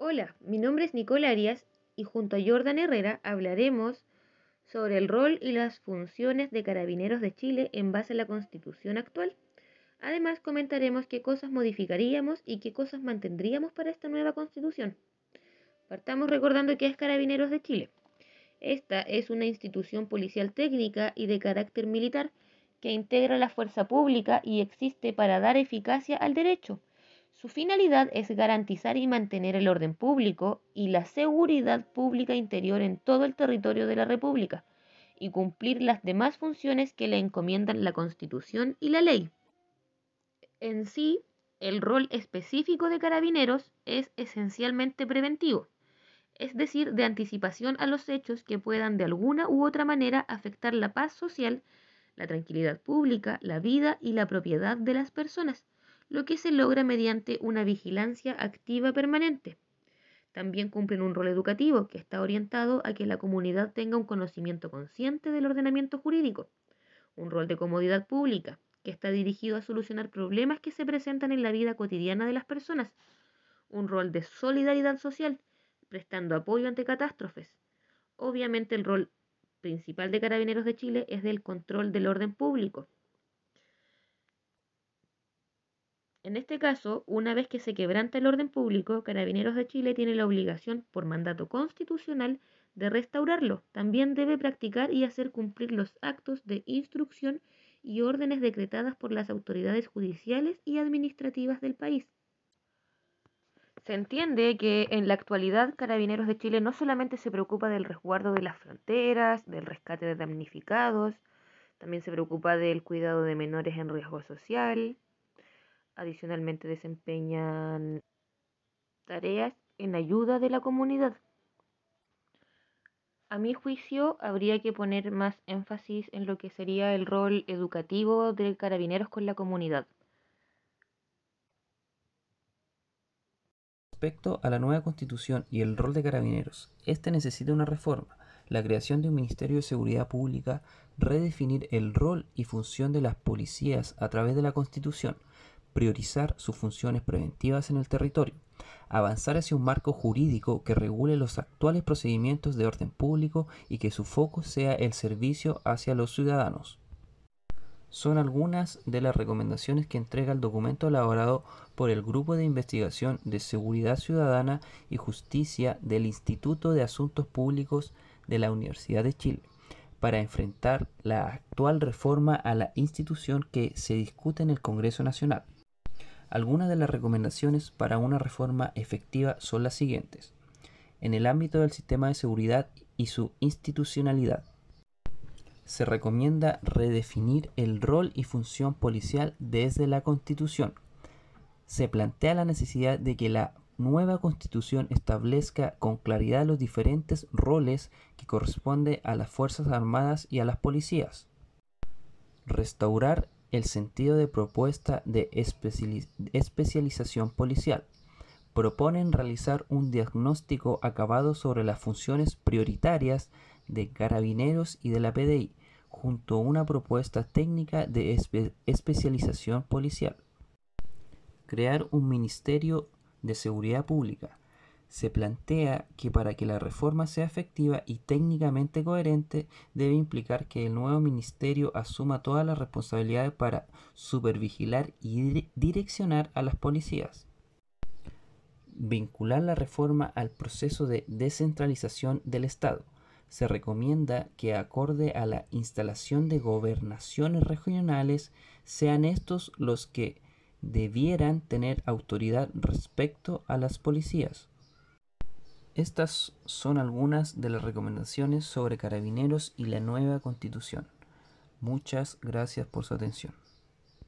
Hola, mi nombre es Nicole Arias y junto a Jordan Herrera hablaremos sobre el rol y las funciones de Carabineros de Chile en base a la Constitución actual. Además, comentaremos qué cosas modificaríamos y qué cosas mantendríamos para esta nueva Constitución. Partamos recordando qué es Carabineros de Chile. Esta es una institución policial técnica y de carácter militar que integra la fuerza pública y existe para dar eficacia al derecho. Su finalidad es garantizar y mantener el orden público y la seguridad pública interior en todo el territorio de la República y cumplir las demás funciones que le encomiendan la Constitución y la ley. En sí, el rol específico de carabineros es esencialmente preventivo, es decir, de anticipación a los hechos que puedan de alguna u otra manera afectar la paz social la tranquilidad pública, la vida y la propiedad de las personas, lo que se logra mediante una vigilancia activa permanente. También cumplen un rol educativo que está orientado a que la comunidad tenga un conocimiento consciente del ordenamiento jurídico, un rol de comodidad pública que está dirigido a solucionar problemas que se presentan en la vida cotidiana de las personas, un rol de solidaridad social, prestando apoyo ante catástrofes, obviamente el rol principal de Carabineros de Chile es del control del orden público. En este caso, una vez que se quebranta el orden público, Carabineros de Chile tiene la obligación, por mandato constitucional, de restaurarlo. También debe practicar y hacer cumplir los actos de instrucción y órdenes decretadas por las autoridades judiciales y administrativas del país. Se entiende que en la actualidad Carabineros de Chile no solamente se preocupa del resguardo de las fronteras, del rescate de damnificados, también se preocupa del cuidado de menores en riesgo social. Adicionalmente desempeñan tareas en ayuda de la comunidad. A mi juicio, habría que poner más énfasis en lo que sería el rol educativo de carabineros con la comunidad. Respecto a la nueva constitución y el rol de carabineros, este necesita una reforma, la creación de un Ministerio de Seguridad Pública, redefinir el rol y función de las policías a través de la constitución, priorizar sus funciones preventivas en el territorio, avanzar hacia un marco jurídico que regule los actuales procedimientos de orden público y que su foco sea el servicio hacia los ciudadanos son algunas de las recomendaciones que entrega el documento elaborado por el Grupo de Investigación de Seguridad Ciudadana y Justicia del Instituto de Asuntos Públicos de la Universidad de Chile para enfrentar la actual reforma a la institución que se discute en el Congreso Nacional. Algunas de las recomendaciones para una reforma efectiva son las siguientes. En el ámbito del sistema de seguridad y su institucionalidad, se recomienda redefinir el rol y función policial desde la Constitución. Se plantea la necesidad de que la nueva Constitución establezca con claridad los diferentes roles que corresponden a las Fuerzas Armadas y a las policías. Restaurar el sentido de propuesta de especialización policial. Proponen realizar un diagnóstico acabado sobre las funciones prioritarias de carabineros y de la PDI, junto a una propuesta técnica de especialización policial. Crear un Ministerio de Seguridad Pública. Se plantea que para que la reforma sea efectiva y técnicamente coherente debe implicar que el nuevo ministerio asuma todas las responsabilidades para supervigilar y direccionar a las policías. Vincular la reforma al proceso de descentralización del Estado se recomienda que acorde a la instalación de gobernaciones regionales sean estos los que debieran tener autoridad respecto a las policías. Estas son algunas de las recomendaciones sobre carabineros y la nueva constitución. Muchas gracias por su atención.